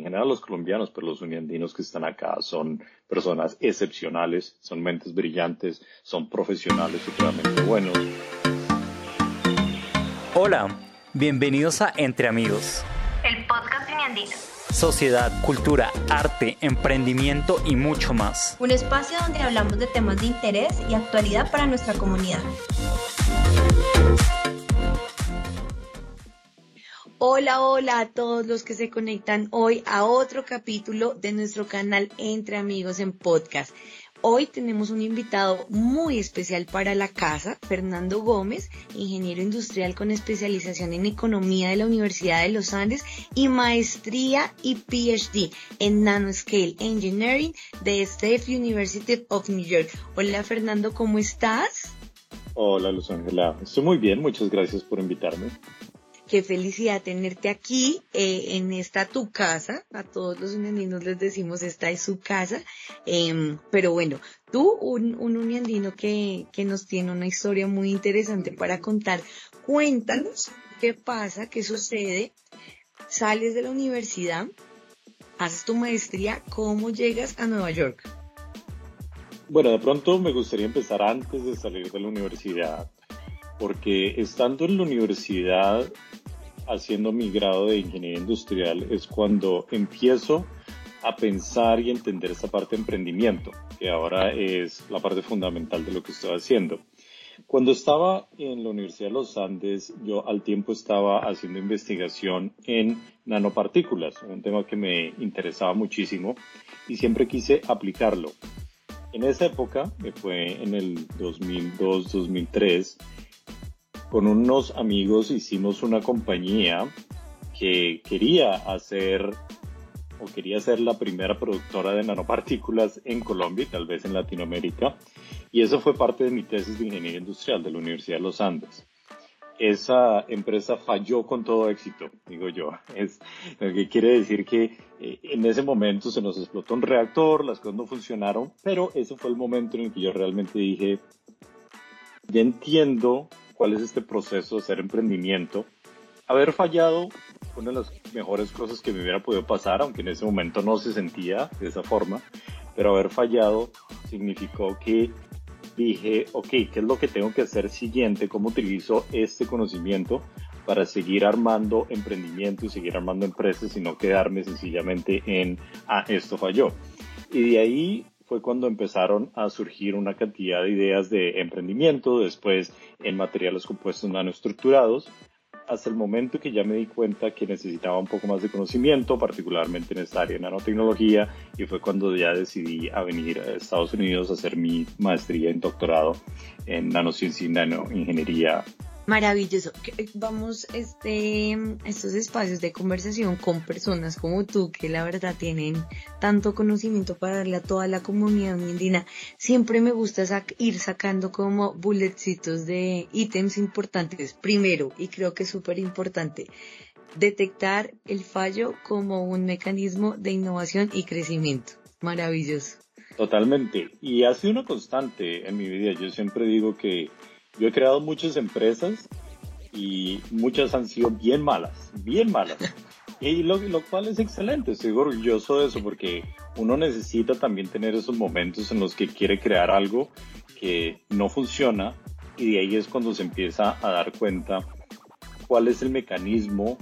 en general los colombianos, pero los uniandinos que están acá son personas excepcionales, son mentes brillantes, son profesionales supremamente buenos. Hola, bienvenidos a Entre Amigos. El podcast uniandino. Sociedad, cultura, arte, emprendimiento y mucho más. Un espacio donde hablamos de temas de interés y actualidad para nuestra comunidad. Hola, hola a todos los que se conectan hoy a otro capítulo de nuestro canal Entre Amigos en Podcast. Hoy tenemos un invitado muy especial para la casa, Fernando Gómez, ingeniero industrial con especialización en economía de la Universidad de los Andes y maestría y PhD en Nanoscale Engineering de State University of New York. Hola Fernando, ¿cómo estás? Hola Luz Ángela, estoy muy bien, muchas gracias por invitarme. Qué felicidad tenerte aquí eh, en esta tu casa. A todos los uniandinos les decimos esta es su casa. Em, pero bueno, tú, un, un uniandino que, que nos tiene una historia muy interesante para contar. Cuéntanos qué pasa, qué sucede. Sales de la universidad, haces tu maestría, ¿cómo llegas a Nueva York? Bueno, de pronto me gustaría empezar antes de salir de la universidad, porque estando en la universidad haciendo mi grado de ingeniería industrial es cuando empiezo a pensar y entender esa parte de emprendimiento, que ahora es la parte fundamental de lo que estoy haciendo. Cuando estaba en la Universidad de los Andes, yo al tiempo estaba haciendo investigación en nanopartículas, un tema que me interesaba muchísimo y siempre quise aplicarlo. En esa época, que fue en el 2002-2003, con unos amigos hicimos una compañía que quería hacer o quería ser la primera productora de nanopartículas en Colombia y tal vez en Latinoamérica. Y eso fue parte de mi tesis de ingeniería industrial de la Universidad de los Andes. Esa empresa falló con todo éxito, digo yo. Lo que quiere decir que eh, en ese momento se nos explotó un reactor, las cosas no funcionaron, pero ese fue el momento en que yo realmente dije, ya entiendo cuál es este proceso de hacer emprendimiento. Haber fallado fue una de las mejores cosas que me hubiera podido pasar, aunque en ese momento no se sentía de esa forma, pero haber fallado significó que dije, ok, ¿qué es lo que tengo que hacer siguiente? ¿Cómo utilizo este conocimiento para seguir armando emprendimiento y seguir armando empresas y no quedarme sencillamente en, ah, esto falló? Y de ahí fue cuando empezaron a surgir una cantidad de ideas de emprendimiento, después en materiales compuestos nanoestructurados, hasta el momento que ya me di cuenta que necesitaba un poco más de conocimiento, particularmente en esta área de nanotecnología, y fue cuando ya decidí a venir a Estados Unidos a hacer mi maestría en doctorado en nanociencia y nanoingeniería Maravilloso. Eh, vamos este, estos espacios de conversación con personas como tú que la verdad tienen tanto conocimiento para darle a toda la comunidad andina. Siempre me gusta ir sacando como bulletcitos de ítems importantes. Primero, y creo que es súper importante, detectar el fallo como un mecanismo de innovación y crecimiento. Maravilloso. Totalmente. Y ha sido una constante en mi vida. Yo siempre digo que yo he creado muchas empresas y muchas han sido bien malas, bien malas. Y lo, lo, cual es excelente, estoy orgulloso de eso porque uno necesita también tener esos momentos en los que quiere crear algo que no funciona y de ahí es cuando se empieza a dar cuenta cuál es el mecanismo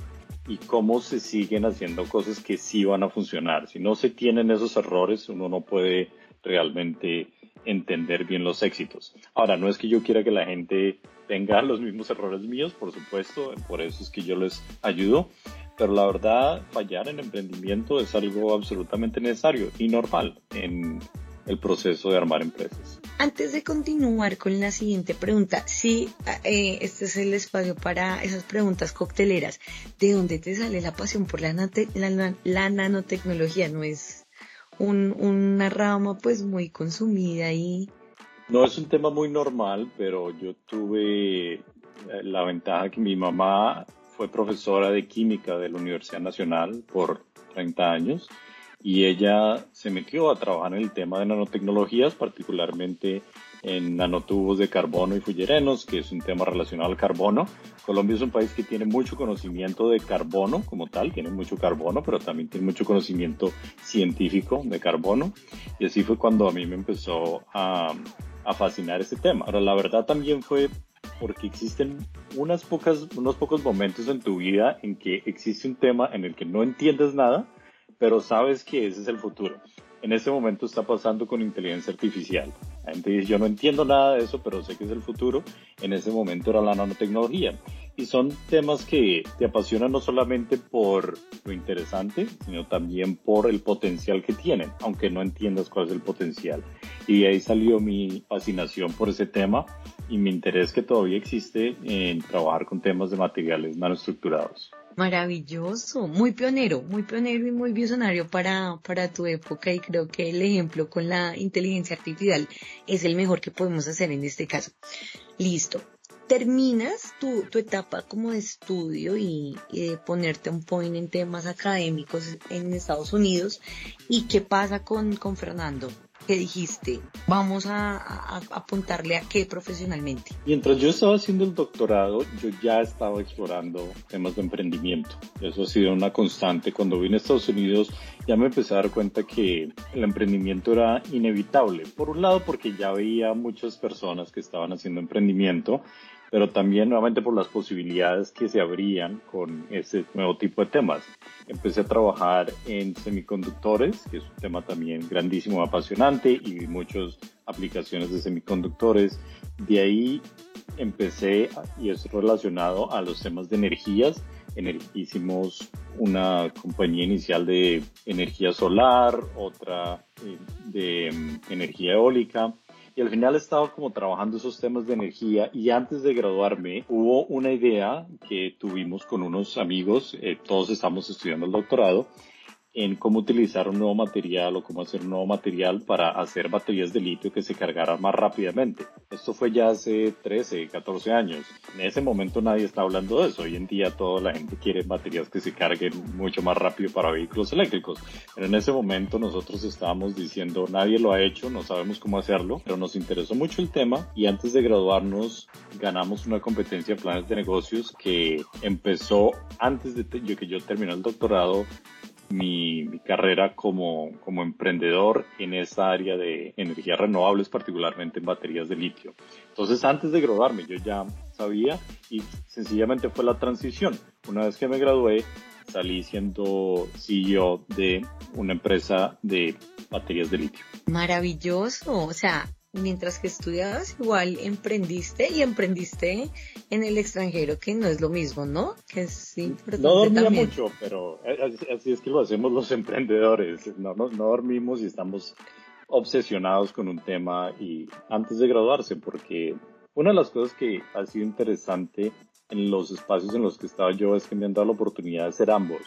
y cómo se siguen haciendo cosas que sí van a funcionar. Si no se tienen esos errores, uno no puede realmente entender bien los éxitos. Ahora, no es que yo quiera que la gente tenga los mismos errores míos, por supuesto, por eso es que yo les ayudo, pero la verdad, fallar en emprendimiento es algo absolutamente necesario y normal en el proceso de armar empresas. Antes de continuar con la siguiente pregunta, sí, eh, este es el espacio para esas preguntas cocteleras. ¿De dónde te sale la pasión por la, la nanotecnología? ¿No es un, una rama pues muy consumida y... No es un tema muy normal, pero yo tuve eh, la ventaja que mi mamá fue profesora de química de la Universidad Nacional por 30 años y ella se metió a trabajar en el tema de nanotecnologías, particularmente en nanotubos de carbono y fullerenos, que es un tema relacionado al carbono. Colombia es un país que tiene mucho conocimiento de carbono como tal, tiene mucho carbono, pero también tiene mucho conocimiento científico de carbono. Y así fue cuando a mí me empezó a, a fascinar este tema. Ahora, la verdad también fue porque existen unas pocas, unos pocos momentos en tu vida en que existe un tema en el que no entiendes nada, pero sabes que ese es el futuro. En este momento está pasando con inteligencia artificial. La gente dice, yo no entiendo nada de eso, pero sé que es el futuro. En ese momento era la nanotecnología. Y son temas que te apasionan no solamente por lo interesante, sino también por el potencial que tienen, aunque no entiendas cuál es el potencial. Y de ahí salió mi fascinación por ese tema y mi interés que todavía existe en trabajar con temas de materiales nanoestructurados. Maravilloso, muy pionero, muy pionero y muy visionario para, para tu época y creo que el ejemplo con la inteligencia artificial es el mejor que podemos hacer en este caso. Listo. Terminas tu, tu etapa como de estudio y, de ponerte un point en temas académicos en Estados Unidos. ¿Y qué pasa con, con Fernando? Que dijiste, vamos a, apuntarle a qué profesionalmente? Mientras yo estaba haciendo el doctorado, yo ya estaba explorando temas de emprendimiento. Eso ha sido una constante. Cuando vine a Estados Unidos, ya me empecé a dar cuenta que el emprendimiento era inevitable. Por un lado, porque ya veía muchas personas que estaban haciendo emprendimiento pero también nuevamente por las posibilidades que se abrían con ese nuevo tipo de temas. Empecé a trabajar en semiconductores, que es un tema también grandísimo, apasionante y muchas aplicaciones de semiconductores. De ahí empecé, y es relacionado a los temas de energías. Hicimos una compañía inicial de energía solar, otra eh, de mm, energía eólica y al final he estado como trabajando esos temas de energía y antes de graduarme hubo una idea que tuvimos con unos amigos, eh, todos estamos estudiando el doctorado, en cómo utilizar un nuevo material o cómo hacer un nuevo material para hacer baterías de litio que se cargaran más rápidamente. Esto fue ya hace 13, 14 años. En ese momento nadie está hablando de eso. Hoy en día toda la gente quiere baterías que se carguen mucho más rápido para vehículos eléctricos. Pero en ese momento nosotros estábamos diciendo nadie lo ha hecho, no sabemos cómo hacerlo, pero nos interesó mucho el tema y antes de graduarnos ganamos una competencia de planes de negocios que empezó antes de que yo terminé el doctorado mi, mi, carrera como, como emprendedor en esa área de energías renovables, particularmente en baterías de litio. Entonces, antes de graduarme, yo ya sabía y sencillamente fue la transición. Una vez que me gradué, salí siendo CEO de una empresa de baterías de litio. Maravilloso, o sea, mientras que estudiabas igual emprendiste y emprendiste en el extranjero, que no es lo mismo, ¿no? Que es No dormía mucho, pero así es que lo hacemos los emprendedores. No, no, no dormimos y estamos obsesionados con un tema y antes de graduarse, porque una de las cosas que ha sido interesante en los espacios en los que estaba yo es que me han dado la oportunidad de ser ambos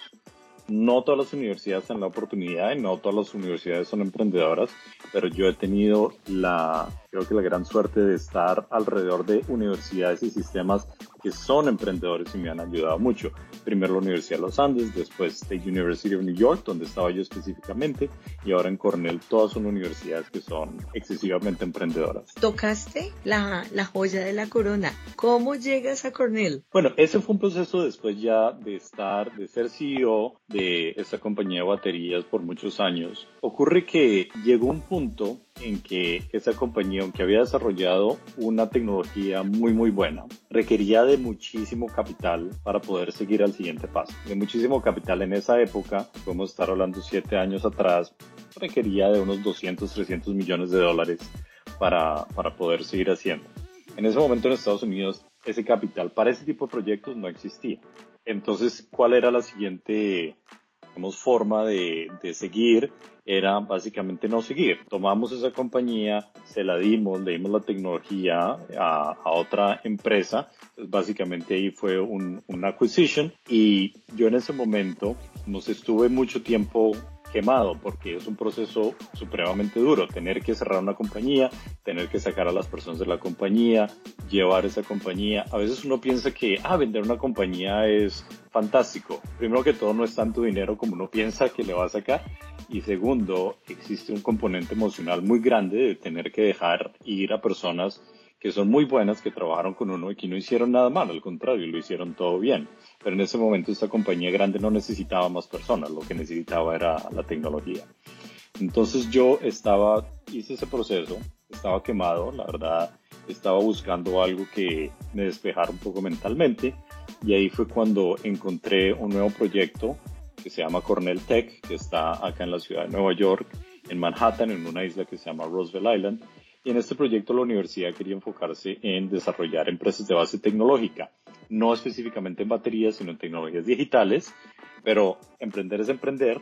no todas las universidades tienen la oportunidad y no todas las universidades son emprendedoras, pero yo he tenido la, creo que la gran suerte de estar alrededor de universidades y sistemas que son emprendedores y me han ayudado mucho. Primero la Universidad de los Andes, después State University of New York, donde estaba yo específicamente, y ahora en Cornell, todas son universidades que son excesivamente emprendedoras. Tocaste la, la joya de la corona. ¿Cómo llegas a Cornell? Bueno, ese fue un proceso después ya de estar, de ser CEO de esta compañía de baterías por muchos años. Ocurre que llegó un punto en que esa compañía, aunque había desarrollado una tecnología muy muy buena, requería de muchísimo capital para poder seguir al siguiente paso. De muchísimo capital en esa época, podemos estar hablando siete años atrás, requería de unos 200, 300 millones de dólares para, para poder seguir haciendo. En ese momento en Estados Unidos ese capital para ese tipo de proyectos no existía. Entonces, ¿cuál era la siguiente digamos, forma de, de, seguir? Era básicamente no seguir. Tomamos esa compañía, se la dimos, le dimos la tecnología a, a otra empresa. Entonces, básicamente ahí fue un, un acquisition y yo en ese momento nos estuve mucho tiempo quemado porque es un proceso supremamente duro, tener que cerrar una compañía, tener que sacar a las personas de la compañía, llevar esa compañía. A veces uno piensa que, ah, vender una compañía es fantástico. Primero que todo no es tanto dinero como uno piensa que le va a sacar Y segundo, existe un componente emocional muy grande de tener que dejar ir a personas que son muy buenas, que trabajaron con uno y que no hicieron nada mal, al contrario, lo hicieron todo bien. Pero en ese momento esta compañía grande no necesitaba más personas, lo que necesitaba era la tecnología. Entonces yo estaba, hice ese proceso, estaba quemado, la verdad, estaba buscando algo que me despejara un poco mentalmente y ahí fue cuando encontré un nuevo proyecto que se llama Cornell Tech, que está acá en la ciudad de Nueva York, en Manhattan, en una isla que se llama Roosevelt Island, en este proyecto la universidad quería enfocarse en desarrollar empresas de base tecnológica, no específicamente en baterías, sino en tecnologías digitales, pero emprender es emprender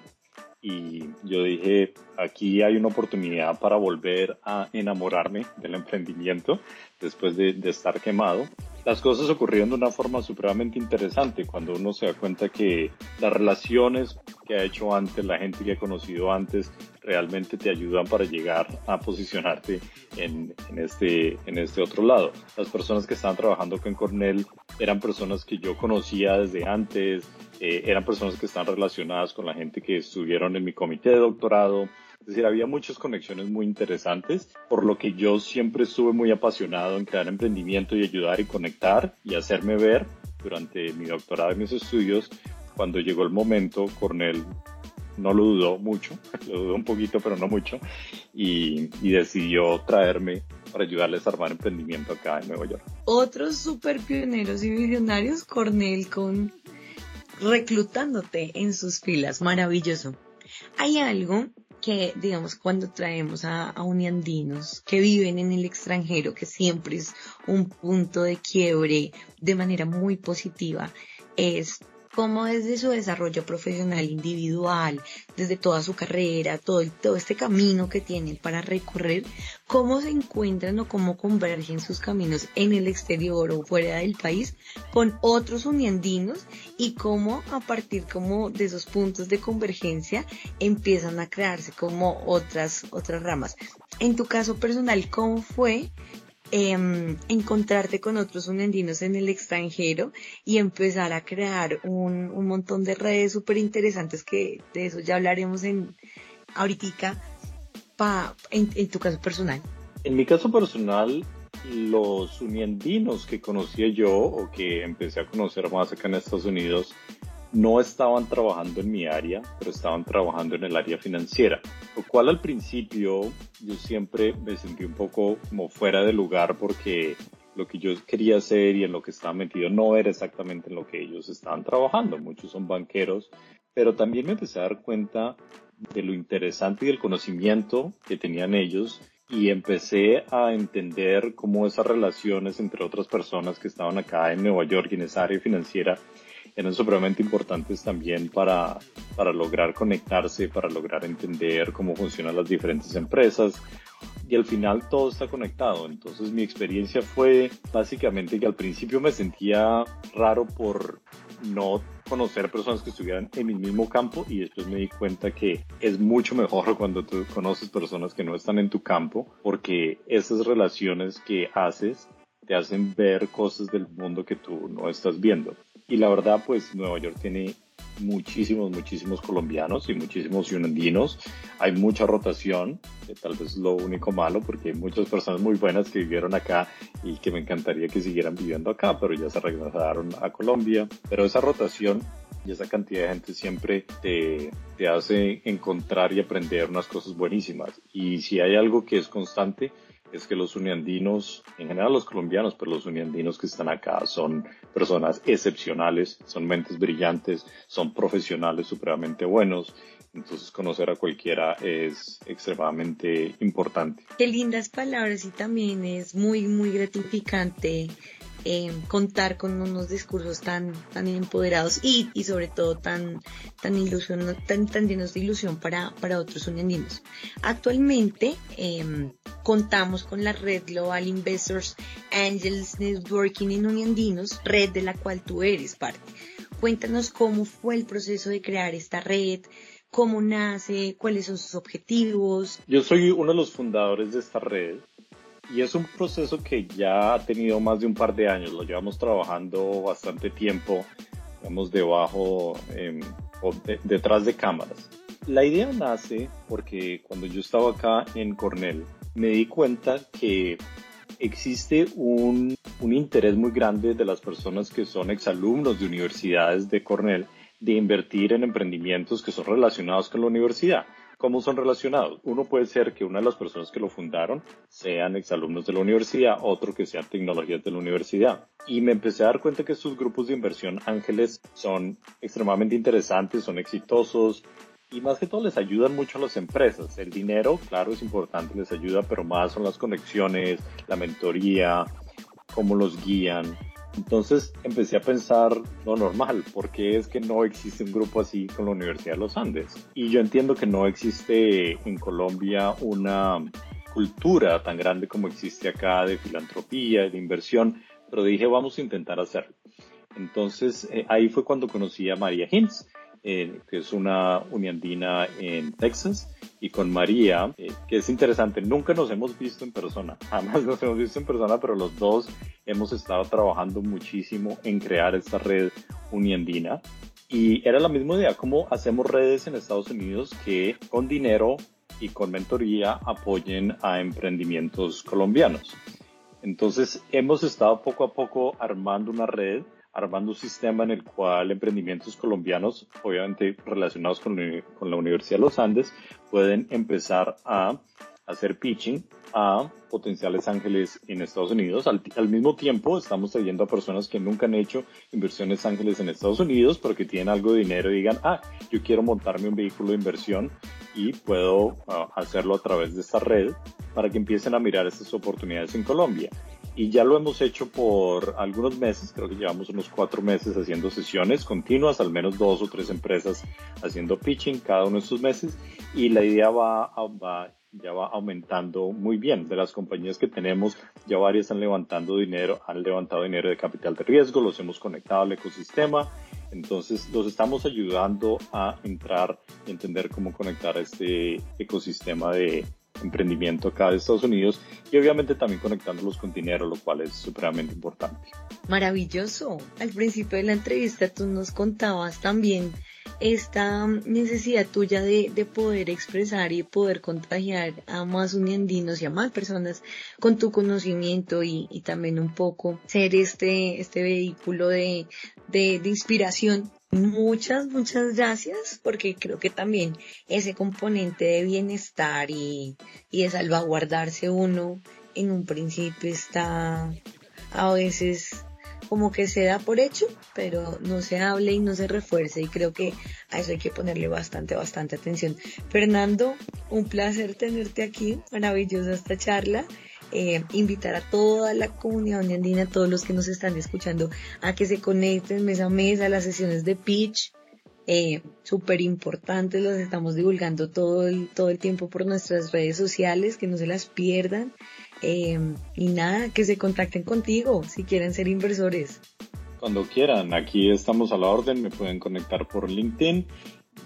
y yo dije, aquí hay una oportunidad para volver a enamorarme del emprendimiento después de, de, estar quemado. Las cosas ocurrieron de una forma supremamente interesante cuando uno se da cuenta que las relaciones que ha hecho antes, la gente que ha conocido antes, realmente te ayudan para llegar a posicionarte en, este, este otro lado. Las personas que estaban trabajando con Cornell eran personas que yo conocía desde antes, eh, eran personas que están relacionadas con la gente que estuvieron en mi comité de doctorado. Es decir, había muchas conexiones muy interesantes, por lo que yo siempre estuve muy apasionado en crear emprendimiento y ayudar y conectar y hacerme ver durante mi doctorado y mis estudios. Cuando llegó el momento, Cornell no lo dudó mucho, lo dudó un poquito, pero no mucho, y, decidió traerme para ayudarles a armar emprendimiento acá en Nueva York. Otros super pioneros y visionarios, Cornell con reclutándote en sus filas, maravilloso. Hay algo que, digamos, cuando traemos a, uniandinos que viven en el extranjero, que siempre es un punto de quiebre de manera muy positiva, es cómo desde su desarrollo profesional individual, desde toda su carrera, todo, este camino que tienen para recorrer, cómo se encuentran o cómo convergen sus caminos en el exterior o fuera del país con otros uniandinos y cómo a partir como de esos puntos de convergencia empiezan a crearse como otras, otras ramas. En tu caso personal, ¿cómo fue eh, encontrarte con otros unendinos en el extranjero y empezar a crear un, un montón de redes súper interesantes que de eso ya hablaremos en ahorita pa, en, en, tu caso personal. En mi caso personal, los uniendinos que conocía yo o que empecé a conocer más acá en Estados Unidos no estaban trabajando en mi área, pero estaban trabajando en el área financiera, lo cual al principio yo siempre me sentí un poco como fuera de lugar porque lo que yo quería hacer y en lo que estaba metido no era exactamente en lo que ellos estaban trabajando. Muchos son banqueros, pero también me empecé a dar cuenta de lo interesante y del conocimiento que tenían ellos y empecé a entender cómo esas relaciones entre otras personas que estaban acá en Nueva York y en esa área financiera eran supremamente importantes también para, para lograr conectarse, para lograr entender cómo funcionan las diferentes empresas. Y al final todo está conectado. Entonces mi experiencia fue básicamente que al principio me sentía raro por no conocer personas que estuvieran en mi mismo campo y después me di cuenta que es mucho mejor cuando tú conoces personas que no están en tu campo porque esas relaciones que haces te hacen ver cosas del mundo que tú no estás viendo. Y la verdad, pues Nueva York tiene muchísimos, muchísimos colombianos y muchísimos yunandinos. Hay mucha rotación, que tal vez es lo único malo, porque hay muchas personas muy buenas que vivieron acá y que me encantaría que siguieran viviendo acá, pero ya se regresaron a Colombia. Pero esa rotación y esa cantidad de gente siempre te, te hace encontrar y aprender unas cosas buenísimas. Y si hay algo que es constante, es que los uniandinos, en general los colombianos, pero los uniandinos que están acá son personas excepcionales, son mentes brillantes, son profesionales supremamente buenos. Entonces conocer a cualquiera es extremadamente importante. Qué lindas palabras y también es muy, muy gratificante eh, contar con unos discursos tan, tan empoderados y, y sobre todo tan, tan, ilusión, tan, tan llenos de ilusión para, para otros uniandinos. Actualmente eh, contamos con la red Global Investors Angels Networking en Uniandinos, red de la cual tú eres parte. Cuéntanos cómo fue el proceso de crear esta red, cómo nace, cuáles son sus objetivos. Yo soy uno de los fundadores de esta red y es un proceso que ya ha tenido más de un par de años, lo llevamos trabajando bastante tiempo, digamos, debajo em, o detrás de cámaras. la idea nace porque cuando yo estaba acá en Cornell, me di cuenta que existe un, un interés muy grande de las personas que son exalumnos de universidades de Cornell de invertir en emprendimientos que son relacionados con la universidad. ¿Cómo son relacionados? Uno puede ser que una de las personas que lo fundaron sean exalumnos de la universidad, otro que sean tecnologías de la universidad. Y me empecé a dar cuenta que estos grupos de inversión ángeles son extremadamente interesantes, son exitosos y más que todo les ayudan mucho a las empresas. El dinero, claro, es importante, les ayuda, pero más son las conexiones, la mentoría, cómo los guían. Entonces empecé a pensar lo normal, ¿por qué es que no existe un grupo así con la Universidad de los Andes? Y yo entiendo que no existe en Colombia una cultura tan grande como existe acá de filantropía, de inversión, pero dije vamos a intentar hacerlo. Entonces eh, ahí fue cuando conocí a María Hinz, eh, que es una uniandina en Texas, y con María, eh, que es interesante, nunca nos hemos visto en persona, jamás nos hemos visto en persona, pero los dos hemos estado trabajando muchísimo en crear esta red uniandina. Y era la misma idea, cómo hacemos redes en Estados Unidos que con dinero y con mentoría apoyen a emprendimientos colombianos. Entonces hemos estado poco a poco armando una red armando un sistema en el cual emprendimientos colombianos, obviamente relacionados con, la Universidad de los Andes, pueden empezar a hacer pitching a potenciales ángeles en Estados Unidos. Al, mismo tiempo, estamos trayendo a personas que nunca han hecho inversiones ángeles en Estados Unidos, pero que tienen algo de dinero y digan, ah, yo quiero montarme un vehículo de inversión y puedo ah, hacerlo a través de esta red para que empiecen a mirar estas oportunidades en Colombia y ya lo hemos hecho por algunos meses, creo que llevamos unos cuatro meses haciendo sesiones continuas, al menos dos o tres empresas haciendo pitching cada uno de estos meses y la idea va, va ya va aumentando muy bien. De las compañías que tenemos, ya varias están levantando dinero, han levantado dinero de capital de riesgo, los hemos conectado al ecosistema. Entonces, los estamos ayudando a entrar y entender cómo conectar este ecosistema de, emprendimiento acá de Estados Unidos y obviamente también conectándolos con dinero, lo cual es supremamente importante. Maravilloso. Al principio de la entrevista tú nos contabas también esta necesidad tuya de, poder expresar y poder contagiar a más uniandinos y a más personas con tu conocimiento y, también un poco ser este, este vehículo de, de, de inspiración Muchas, muchas gracias, porque creo que también ese componente de bienestar y, y de salvaguardarse uno en un principio está a veces como que se da por hecho, pero no se hable y no se refuerce y creo que a eso hay que ponerle bastante, bastante atención. Fernando, un placer tenerte aquí, maravillosa esta charla eh, invitar a toda la comunidad andina, a todos los que nos están escuchando, a que se conecten mes a mes a las sesiones de pitch. Eh, Súper importantes, los estamos divulgando todo el, todo el tiempo por nuestras redes sociales, que no se las pierdan. Eh, y nada, que se contacten contigo si quieren ser inversores. Cuando quieran, aquí estamos a la orden, me pueden conectar por LinkedIn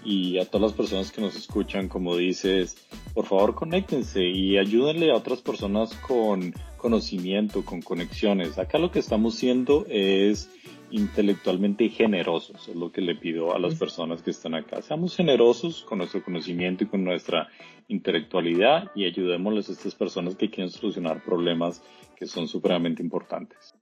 y a todas las personas que nos escuchan, como dices, por favor conéctense y ayúdenle a otras personas con conocimiento, con conexiones. Acá lo que estamos haciendo es intelectualmente generosos, es lo que le pido a las personas que están acá. Seamos generosos con nuestro conocimiento y con nuestra intelectualidad y ayudémosles a estas personas que quieren solucionar problemas que son supremamente importantes.